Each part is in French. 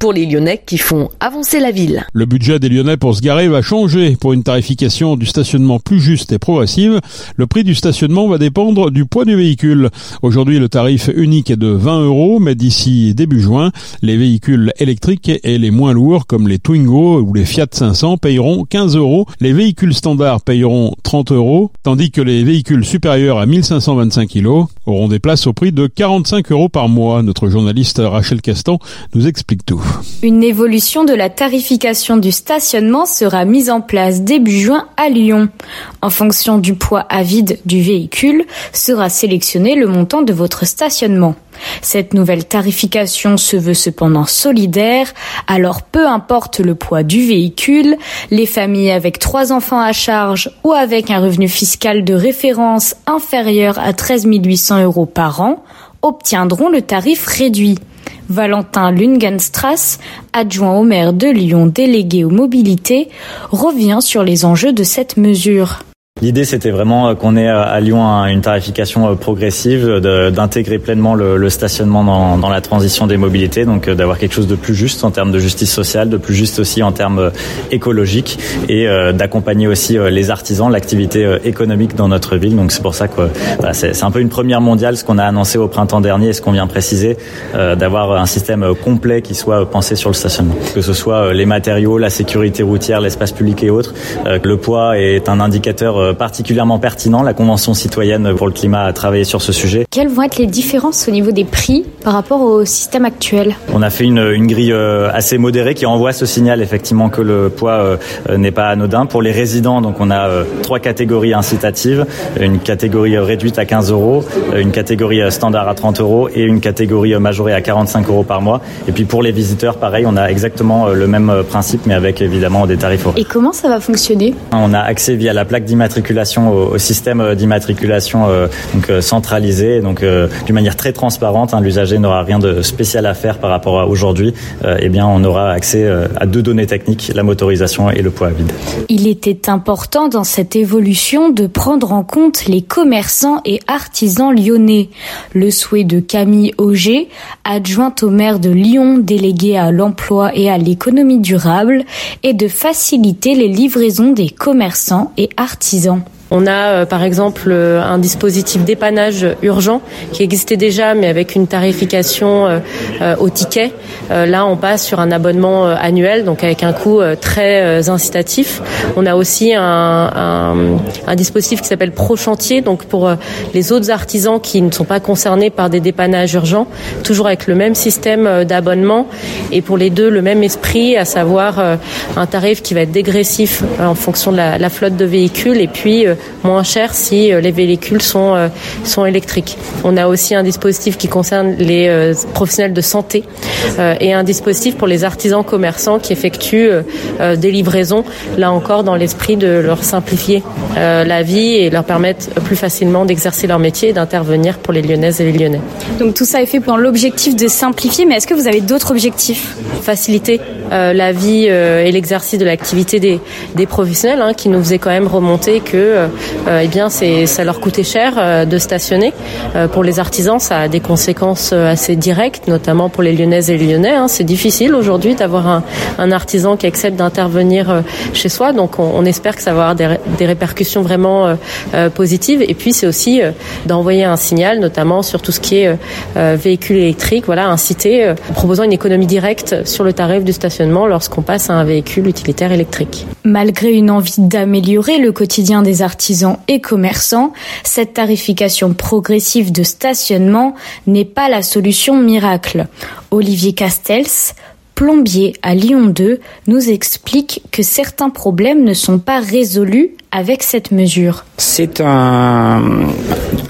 pour les Lyonnais qui font avancer la ville. Le budget des Lyonnais pour se garer va changer. Pour une tarification du stationnement plus juste et progressive, le prix du stationnement va dépendre du poids du véhicule. Aujourd'hui, le tarif unique est de 20 euros, mais d'ici début juin, les véhicules électriques et les moins lourds, comme les Twingo ou les Fiat 500, payeront 15 euros. Les véhicules standards payeront 30 euros, tandis que les véhicules supérieurs à 1525 kg auront des places au prix de 45 euros par mois. Notre journaliste Rachel Castan nous explique tout. Une évolution de la tarification du stationnement sera mise en place début juin à Lyon. En fonction du poids à vide du véhicule, sera sélectionné le montant de votre stationnement. Cette nouvelle tarification se veut cependant solidaire, alors peu importe le poids du véhicule, les familles avec trois enfants à charge ou avec un revenu fiscal de référence inférieur à 13 800 euros par an obtiendront le tarif réduit. Valentin Lungenstrass, adjoint au maire de Lyon délégué aux mobilités, revient sur les enjeux de cette mesure. L'idée, c'était vraiment euh, qu'on ait euh, à Lyon une tarification euh, progressive, d'intégrer pleinement le, stationnement dans, la transition des mobilités, donc d'avoir quelque chose de plus juste en termes de justice sociale, de plus juste aussi en termes écologiques et d'accompagner aussi les artisans, l'activité économique dans notre ville. Donc c'est pour ça que c'est un peu une première mondiale, ce qu'on a annoncé au printemps dernier et ce qu'on vient préciser, d'avoir un système complet qui soit pensé sur le stationnement, que ce soit les matériaux, la sécurité routière, l'espace public et autres. Le poids est un indicateur euh, particulièrement pertinent. La Convention citoyenne pour le climat a travaillé sur ce sujet. Quelles vont être les différences au niveau des prix par rapport au système actuel? On a fait une, une, grille euh, assez modérée qui envoie ce signal effectivement que le poids euh, n'est pas anodin. Pour les résidents, donc on a trois catégories incitatives, une catégorie réduite à 15 euros, une catégorie standard à 30 euros et une catégorie majorée à 45 euros par mois. Et puis pour les visiteurs, pareil, on a exactement le même principe mais avec évidemment des tarifs Et comment ça va fonctionner? On a accès via la plaque d'immatriculation au, système euh, d'immatriculation euh, donc euh, centralisé, d'une manière très transparente. Hein, L'usager n'aura rien de spécial à faire par rapport à aujourd'hui. eh bien, on aura accès à deux données techniques la motorisation et le poids à vide. Il était important dans cette évolution de prendre en compte les commerçants et artisans lyonnais. Le souhait de Camille Auger, adjointe au maire de Lyon, déléguée à l'emploi et à l'économie durable, est de faciliter les livraisons des commerçants et artisans educación on a euh, par exemple euh, un dispositif dépannage urgent qui existait déjà mais avec une tarification euh, au ticket. là on passe sur un abonnement annuel donc avec un coût très incitatif. On a aussi un, dispositif qui s'appelle Pro Chantier donc pour les autres artisans qui ne sont pas concernés par des dépannages urgents, toujours avec le même système d'abonnement et pour les deux le même esprit, à savoir un tarif qui va être dégressif en fonction de la, la flotte de véhicules et puis moins cher si euh, les véhicules sont, euh, sont électriques. On a aussi un dispositif qui concerne les euh, professionnels de santé et un dispositif pour les artisans commerçants qui effectuent des livraisons, là encore dans l'esprit de leur simplifier la vie et leur permettre plus facilement d'exercer leur métier et d'intervenir pour les Lyonnaises et les Lyonnais. Donc tout ça est fait pour l'objectif de simplifier, mais est-ce que vous avez d'autres objectifs? Faciliter la vie et l'exercice de l'activité des, des professionnels hein, qui nous faisaient quand même remonter que eh bien c'est ça leur coûtait cher euh, de stationner. Euh, pour les artisans, ça a des conséquences assez directes, notamment pour les Lyonnaises et les Lyonnais. Hein. C'est difficile aujourd'hui d'avoir un, artisan qui accepte d'intervenir chez soi, donc on, espère que ça va avoir des, des répercussions vraiment positives. Et puis c'est aussi d'envoyer un signal, notamment sur tout ce qui est véhicule électrique, voilà, inciter, proposant une économie directe sur le tarif du stationnement lorsqu'on passe à un véhicule utilitaire électrique. Malgré une envie d'améliorer le quotidien des artisans, artisans et commerçants, cette tarification progressive de stationnement n'est pas la solution miracle. Olivier Castells, plombier à Lyon 2, nous explique que certains problèmes ne sont pas résolus avec cette mesure. C'est un,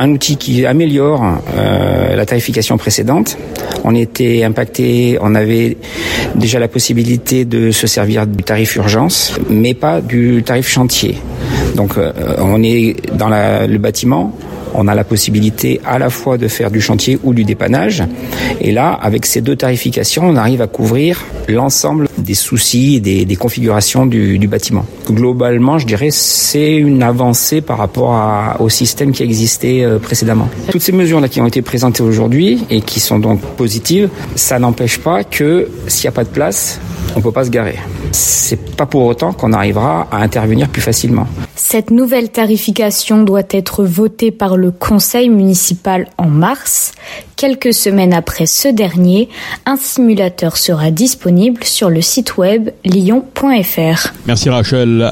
un, outil qui améliore euh, la tarification précédente. On était impacté, on avait déjà la possibilité de se servir du tarif urgence, mais pas du tarif chantier. Donc euh, on est dans le bâtiment, on a la possibilité à la fois de faire du chantier ou du dépannage. Et là, avec ces deux tarifications, on arrive à couvrir l'ensemble des soucis et des, configurations du, bâtiment. Globalement, je dirais, c'est une avancée par rapport au système qui existait euh, précédemment. Toutes ces mesures-là qui ont été présentées aujourd'hui et qui sont donc positives, ça n'empêche pas que s'il n'y a pas de place, on peut pas se garer. C'est pas pour autant qu'on arrivera à intervenir plus facilement. Cette nouvelle tarification doit être votée par le conseil municipal en mars. Quelques semaines après ce dernier, un simulateur sera disponible sur le site web lyon.fr. Merci Rachel.